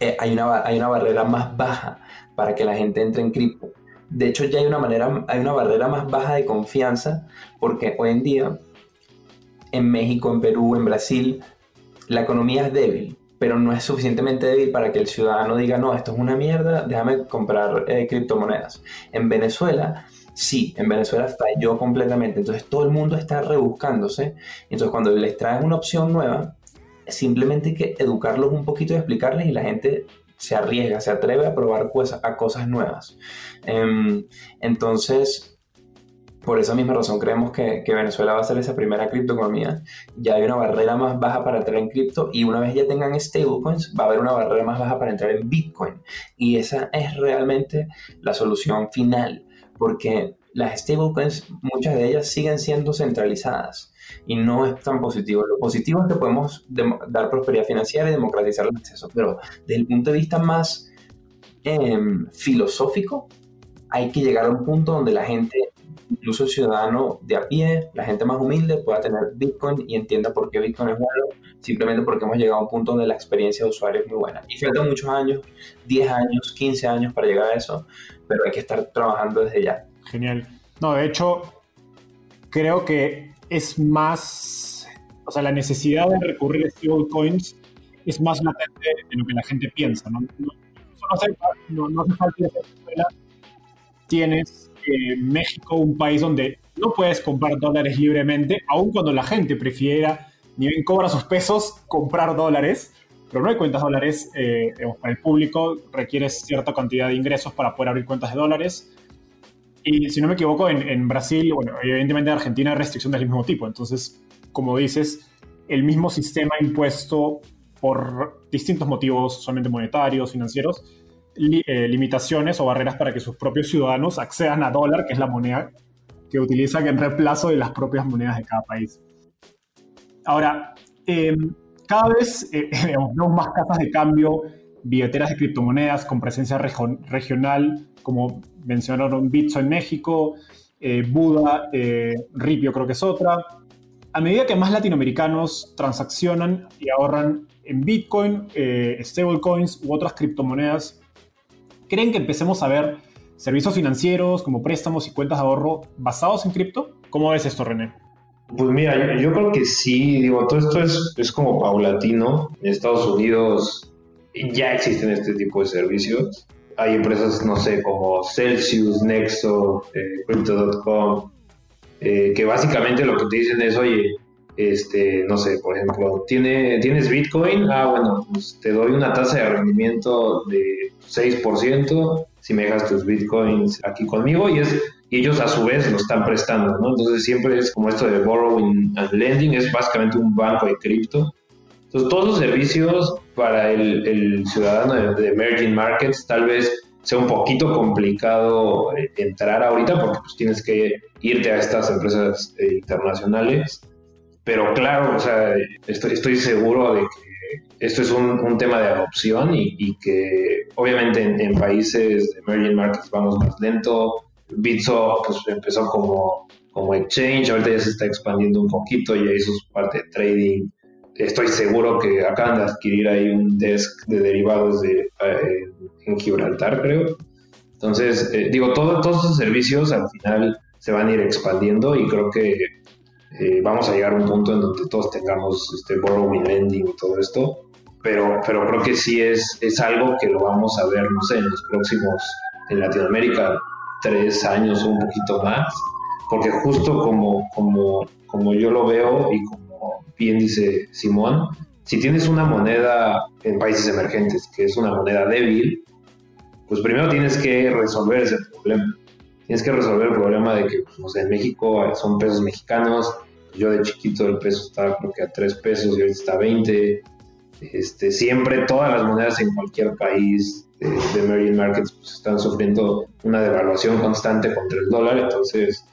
Eh, hay, una, hay una barrera más baja para que la gente entre en cripto. De hecho, ya hay una, manera, hay una barrera más baja de confianza porque hoy en día en México, en Perú, en Brasil, la economía es débil, pero no es suficientemente débil para que el ciudadano diga, no, esto es una mierda, déjame comprar eh, criptomonedas. En Venezuela, sí, en Venezuela falló completamente, entonces todo el mundo está rebuscándose, entonces cuando les traen una opción nueva, simplemente hay que educarlos un poquito y explicarles y la gente se arriesga, se atreve a probar cosas, a cosas nuevas. Em, entonces, por esa misma razón creemos que, Venezuela va a ser esa primera criptoeconomía. Ya hay una barrera más baja para entrar en cripto y una vez ya tengan stablecoins va a haber una barrera más baja para entrar en Bitcoin. Y esa es realmente la solución final porque las stablecoins, muchas de ellas siguen siendo centralizadas y no es tan positivo. Lo positivo es que podemos dar prosperidad financiera y democratizar el acceso, pero desde el punto de vista más em, filosófico, hay que llegar a un punto donde la gente incluso el ciudadano de a pie, la gente más humilde, pueda tener Bitcoin y entienda por qué Bitcoin es bueno, simplemente porque hemos llegado a un punto donde la experiencia de usuario es muy buena. Y faltan muchos años, 10 años, 15 años para llegar a eso, pero hay que estar trabajando desde ya. Genial. No, de hecho, creo que es más, o sea, la necesidad de recurrir a stablecoins es más latente de lo que la gente piensa, ¿no? No, no, no hace falta tienes México un país donde no puedes comprar dólares libremente, aun cuando la gente prefiera, ni bien cobra sus pesos, comprar dólares, pero no hay cuentas dólares eh, para el público, requiere cierta cantidad de ingresos para poder abrir cuentas de dólares. Y si no me equivoco, en, Brasil, bueno, evidentemente en Argentina hay restricciones del mismo tipo. Entonces, como dices, el mismo sistema impuesto por distintos motivos, solamente monetarios, financieros, eh, limitaciones o barreras para que sus propios ciudadanos accedan a dólar, que es la moneda que utilizan en reemplazo de las propias monedas de cada país. Ahora, em, cada vez eh, vemos más casas de cambio billeteras de criptomonedas con presencia regional, como mencionaron Bitso en México, eh, Buda, Ripio creo que es otra. A medida que más latinoamericanos transaccionan y ahorran en Bitcoin, stablecoins u otras criptomonedas, ¿creen que empecemos a ver servicios financieros como préstamos y cuentas de ahorro basados en cripto? ¿Cómo ves esto, René? Pues mira, yo, creo que sí, digo, todo esto es, es como paulatino. En Estados Unidos ya existen este tipo de servicios. Hay empresas, no sé, como Celsius, Nexo, eh, Crypto.com, eh, que básicamente lo que te dicen es, oye, este, no sé, por ejemplo, ¿tiene, ¿tienes Bitcoin? Ah, bueno, pues te doy una tasa de rendimiento de 6% si me dejas tus Bitcoins aquí conmigo y es y ellos a su vez lo están prestando, ¿no? Entonces siempre es como esto de borrowing and lending, es básicamente un banco de cripto. Entonces todos los servicios para el, ciudadano de, emerging markets tal vez sea un poquito complicado eh, entrar ahorita porque pues tienes que irte a estas empresas eh, internacionales. Pero claro, o sea, estoy, estoy seguro de que esto es un, un tema de adopción y, que obviamente en, países de emerging markets vamos más lento, Bitso pues empezó como, como exchange, ahorita ya se está expandiendo un poquito, ya hizo su parte de trading. Estoy seguro que acaban de adquirir ahí un desk de derivados de, eh, en Gibraltar, creo. Entonces, eh, digo, todos esos servicios al final se van a ir expandiendo y creo que eh, vamos a llegar a un punto en donde todos tengamos este borrowing lending y todo esto. Pero, pero creo que sí es, es algo que lo vamos a ver, no sé, en los próximos, en Latinoamérica, tres años o un poquito más, porque justo como, como, como yo lo veo y como bien dice Simón, si tienes una moneda en países emergentes que es una moneda débil, pues primero tienes que resolver ese problema. Tienes que resolver el problema de que, pues, en México son pesos mexicanos. Yo de chiquito el peso estaba creo que a 3 pesos y ahorita está a 20. Este, siempre todas las monedas en cualquier país de, emerging markets pues, están sufriendo una devaluación constante contra el dólar, entonces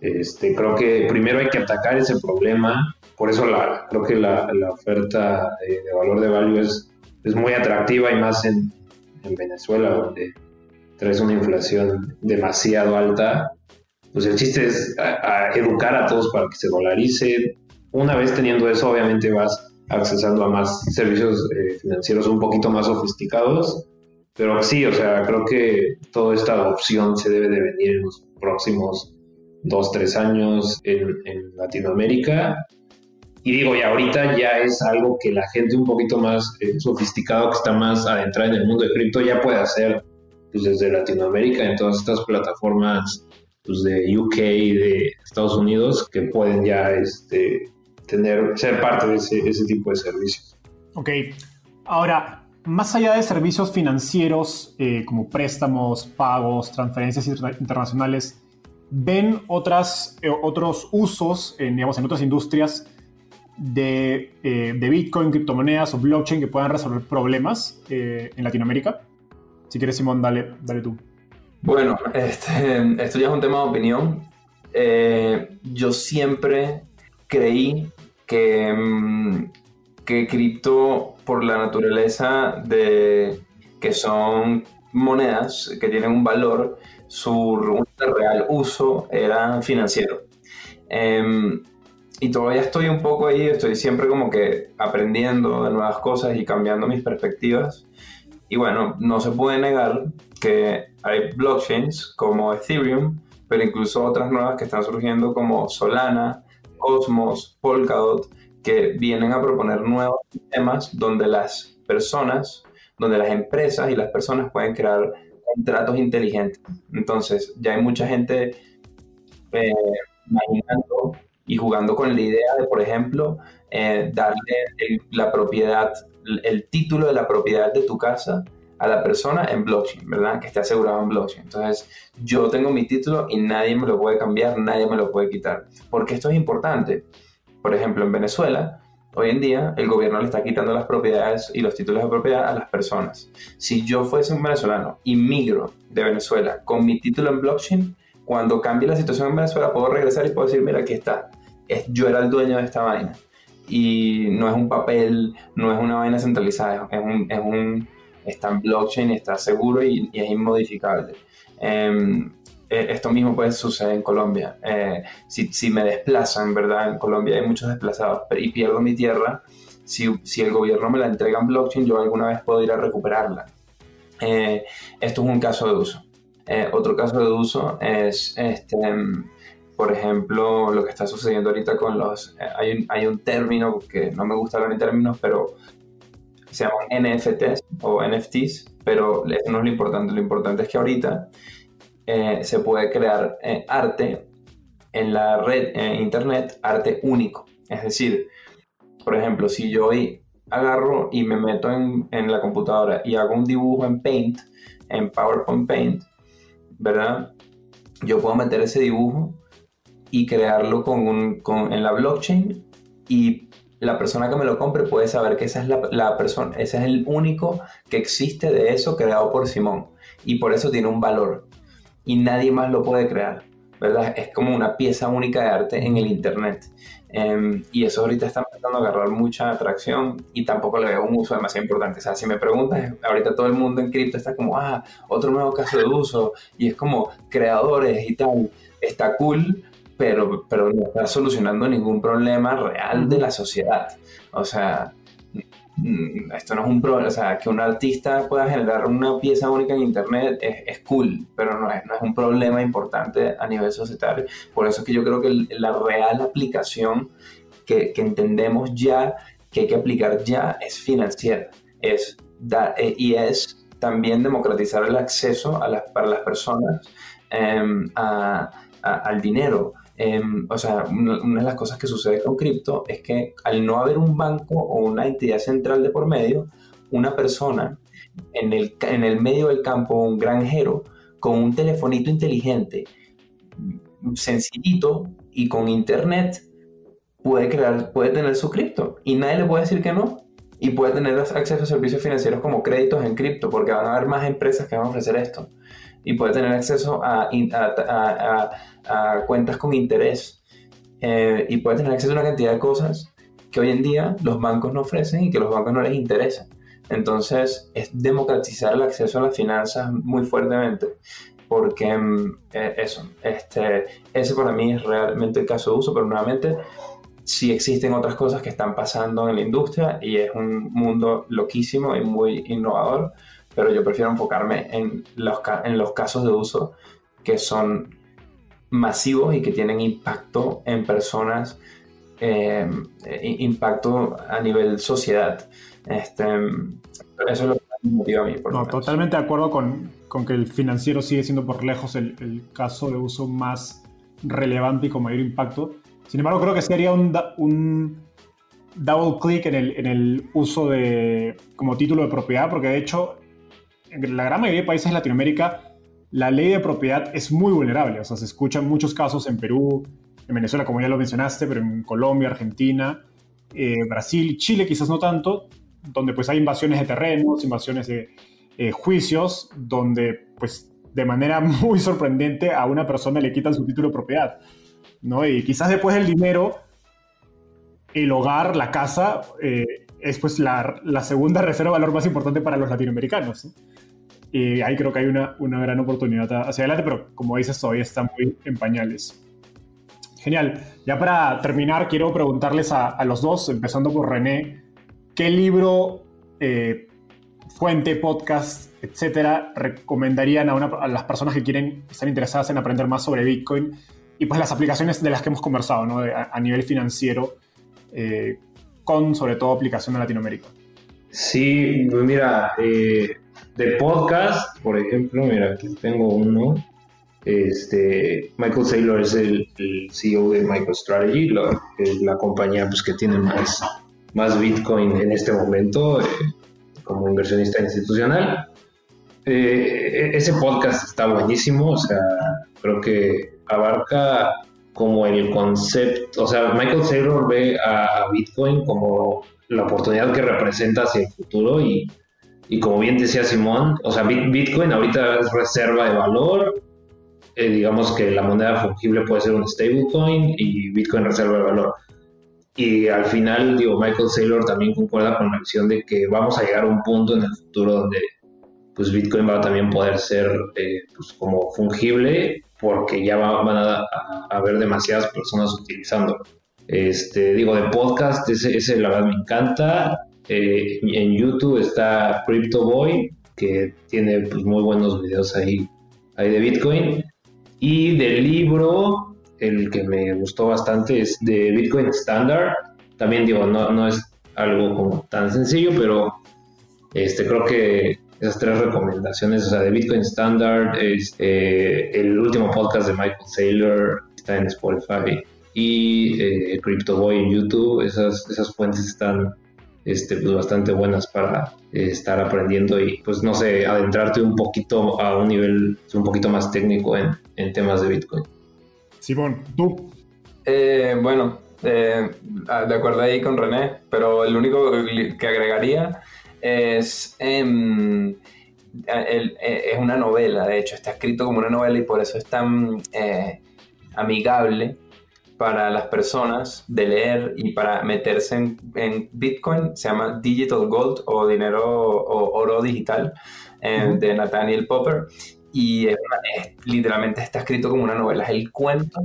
este, creo que primero hay que atacar ese problema, por eso la, creo que la, oferta de, valor de value es, es muy atractiva y más en, Venezuela, donde traes una inflación demasiado alta, pues el chiste es educar a todos para que se dolarice. Una vez teniendo eso, obviamente vas accesando a más servicios eh, financieros un poquito más sofisticados pero sí, o sea, creo que toda esta adopción se debe de venir en los próximos dos, tres años en, Latinoamérica. Y digo, y ahorita ya es algo que la gente un poquito más eh, sofisticado, que está más adentrada en el mundo de cripto, ya puede hacer pues, desde Latinoamérica, en todas estas plataformas pues, de UK, de Estados Unidos, que pueden ya este, tener, ser parte de ese, ese tipo de servicios. Ok, ahora, más allá de servicios financieros eh, como préstamos, pagos, transferencias internacionales, ¿ven otras, eh, otros usos en, digamos, en otras industrias de, eh, de, Bitcoin, criptomonedas o blockchain que puedan resolver problemas en Latinoamérica? Si quieres, Simón, dale, dale tú. Bueno, este, esto ya es un tema de opinión. yo siempre creí que, mm, que cripto, por la naturaleza de que son monedas que tienen un valor, su real uso era financiero. Em, y todavía estoy un poco ahí, estoy siempre como que aprendiendo de nuevas cosas y cambiando mis perspectivas. Y bueno, no se puede negar que hay blockchains como Ethereum, pero incluso otras nuevas que están surgiendo como Solana, Cosmos, Polkadot, que vienen a proponer nuevos sistemas donde las personas, donde las empresas y las personas pueden crear contratos inteligentes. Entonces, ya hay mucha gente eh, imaginando y jugando con la idea de, por ejemplo, eh, darle la propiedad, el título de la propiedad de tu casa a la persona en blockchain, ¿verdad? Que esté asegurado en blockchain. Entonces, yo tengo mi título y nadie me lo puede cambiar, nadie me lo puede quitar. porque esto es importante? Por ejemplo, en Venezuela, hoy en día el gobierno le está quitando las propiedades y los títulos de propiedad a las personas. Si yo fuese un venezolano y migro de Venezuela con mi título en blockchain, cuando cambie la situación en Venezuela puedo regresar y puedo decir, mira, aquí está. Es, yo era el dueño de esta vaina. Y no es un papel, no es una vaina centralizada, es un, es un está en blockchain, está seguro y, es inmodificable. Em, e, esto mismo puede suceder en Colombia. Eh, si, si, me desplazan, ¿verdad? En Colombia hay muchos desplazados y pierdo mi tierra, si, si, el gobierno me la entrega en blockchain, yo alguna vez puedo ir a recuperarla. Eh, esto es un caso de uso. Eh, otro caso de uso es, este, por ejemplo, lo que está sucediendo ahorita con los... hay, un, hay un término que no me gusta hablar en términos, pero se llaman NFTs o NFTs, pero eso no es lo importante. Lo importante es que ahorita eh, se puede crear eh, arte en la red, en internet, arte único. Es decir, por ejemplo, si yo hoy agarro y me meto en, en, la computadora y hago un dibujo en Paint, en PowerPoint Paint, ¿verdad? Yo puedo meter ese dibujo y crearlo con un, con, en la blockchain y la persona que me lo compre puede saber que esa es la, persona, ese es el único que existe de eso creado por Simón y por eso tiene un valor y nadie más lo puede crear, ¿verdad? Es como una pieza única de arte en el Internet em, y eso ahorita está empezando a agarrar mucha atracción y tampoco le veo un uso demasiado importante. O sea, si me preguntas, ahorita todo el mundo en cripto está como, ah, otro nuevo caso de uso y es como creadores y tal, está cool, pero, pero no está solucionando ningún problema real de la sociedad. O sea, mm, esto no es un problema, o sea, que un artista pueda generar una pieza única en Internet es, es cool, pero no es, no es, un problema importante a nivel societario. Por eso es que yo creo que la real aplicación que, que, entendemos ya, que hay que aplicar ya, es financiera. Es dar, eh, y es también democratizar el acceso a las, para las personas eh, a, a, al dinero. Em, o sea, una, de las cosas que sucede con cripto es que al no haber un banco o una entidad central de por medio, una persona en el, en el medio del campo, un granjero, con un telefonito inteligente, sencillito y con internet, puede crear, puede tener su cripto y nadie le puede decir que no. Y puede tener acceso a servicios financieros como créditos en cripto, porque van a haber más empresas que van a ofrecer esto y puede tener acceso a, cuentas con interés eh, y puede tener acceso a una cantidad de cosas que hoy en día los bancos no ofrecen y que los bancos no les interesa. Entonces es democratizar el acceso a las finanzas muy fuertemente porque mm, eh, eso, este, ese para mí es realmente el caso de uso, pero nuevamente sí existen otras cosas que están pasando en la industria y es un mundo loquísimo y muy innovador, pero yo prefiero enfocarme en los, en los casos de uso que son masivos y que tienen impacto en personas, eh, impacto a nivel sociedad. Este, eso es lo que me motiva a mí. no, totalmente de acuerdo con, con, que el financiero sigue siendo por lejos el, el, caso de uso más relevante y con mayor impacto. Sin embargo, creo que sería un, un double click en el, en el uso de como título de propiedad, porque de hecho en la gran mayoría de países de Latinoamérica, la ley de propiedad es muy vulnerable. O sea, se escuchan muchos casos en Perú, en Venezuela, como ya lo mencionaste, pero en Colombia, Argentina, eh, Brasil, Chile quizás no tanto, donde pues hay invasiones de terrenos, invasiones de eh, juicios, donde pues de manera muy sorprendente a una persona le quitan su título de propiedad. ¿no? Y quizás después del dinero, el hogar, la casa, eh, es pues la, la, segunda reserva de valor más importante para los latinoamericanos. Y ahí creo que hay una, una gran oportunidad hacia adelante, pero como dices, todavía está muy en pañales. Genial. Ya para terminar, quiero preguntarles a, a los dos, empezando por René, ¿qué libro, eh, fuente, podcast, etcétera, recomendarían a, una, a, las personas que quieren, estar interesadas en aprender más sobre Bitcoin y pues las aplicaciones de las que hemos conversado, ¿no? a, a, nivel financiero? Eh, con sobre todo aplicación en Latinoamérica? Sí, pues mira, eh, de podcast, por ejemplo, mira, aquí tengo uno. Este, Michael Saylor es el, el CEO de MicroStrategy, la, la compañía pues, que tiene más, más Bitcoin en este momento eh, como inversionista institucional. Eh, ese podcast está buenísimo, o sea, creo que abarca como el concepto, o sea, Michael Saylor ve a, Bitcoin como la oportunidad que representa hacia el futuro y, y como bien decía Simón, o sea, Bitcoin ahorita es reserva de valor, eh, digamos que la moneda fungible puede ser un stablecoin y Bitcoin reserva de valor. y al final, digo, Michael Saylor también concuerda con la visión de que vamos a llegar a un punto en el futuro donde pues Bitcoin va a también poder ser eh, pues como fungible porque ya van a, haber demasiadas personas utilizándolo. Este, digo, de podcast, ese, ese la verdad me encanta. Eh, en YouTube está Crypto Boy, que tiene pues, muy buenos videos ahí, ahí de Bitcoin. Y del libro, el que me gustó bastante es de Bitcoin Standard. También digo, no, no es algo como tan sencillo, pero este, creo que esas tres recomendaciones, o sea, de Bitcoin Standard, es, eh, el último podcast de Michael Saylor, está en Spotify, y eh, Crypto Boy en YouTube, esas, esas fuentes están este, pues, bastante buenas para eh, estar aprendiendo y, pues, no sé, adentrarte un poquito a un nivel un poquito más técnico en, en temas de Bitcoin. Simón, ¿tú? bueno, de acuerdo ahí con René, pero el único que agregaría es, em, e, es una novela, de hecho, está escrito como una novela y por eso es tan eh, amigable para las personas de leer y para meterse en, Bitcoin. Se llama Digital Gold o dinero o oro digital em, de Nathaniel Popper. Y literalmente está escrito como una novela. Es el cuento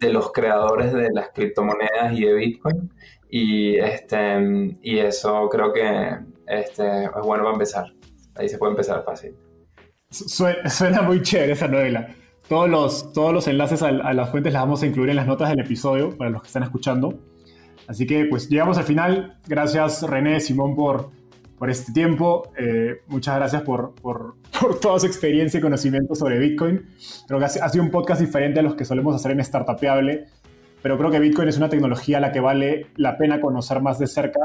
de los creadores de las criptomonedas y de Bitcoin. Y, este, y eso creo que este, es bueno para empezar. Ahí se puede empezar fácil. Suena, muy chévere esa novela. Todos los, todos los enlaces a, las fuentes las vamos a incluir en las notas del episodio para los que están escuchando. Así que pues llegamos al final. Gracias René, Simón por, por este tiempo. Eh, muchas gracias por, por, por, toda su experiencia y conocimiento sobre Bitcoin. Creo que ha, sido un podcast diferente a los que solemos hacer en Startupeable, pero creo que Bitcoin es una tecnología a la que vale la pena conocer más de cerca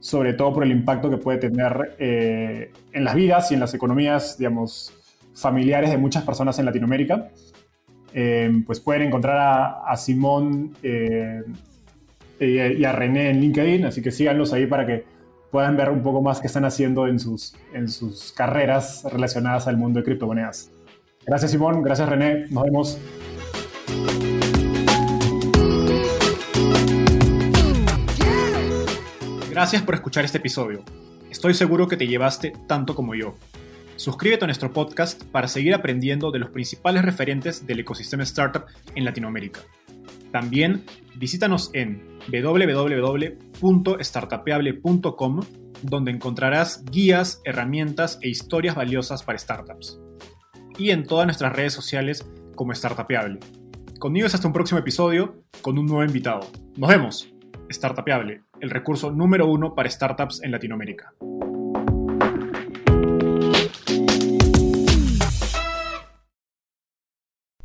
sobre todo por el impacto que puede tener eh, en las vidas y en las economías, digamos, familiares de muchas personas en Latinoamérica. Eh, pues pueden encontrar a, Simón eh, y a René en LinkedIn, así que síganlos ahí para que puedan ver un poco más qué están haciendo en sus, en sus carreras relacionadas al mundo de criptomonedas. Gracias Simón, gracias René, nos vemos. Gracias por escuchar este episodio. Estoy seguro que te llevaste tanto como yo. Suscríbete a nuestro podcast para seguir aprendiendo de los principales referentes del ecosistema startup en Latinoamérica. También visítanos en www.startapeable.com donde encontrarás guías, herramientas e historias valiosas para startups. Y en todas nuestras redes sociales como Startapeable. Conmigo es hasta un próximo episodio con un nuevo invitado. Nos vemos. Startapeable, el recurso número uno para startups en Latinoamérica.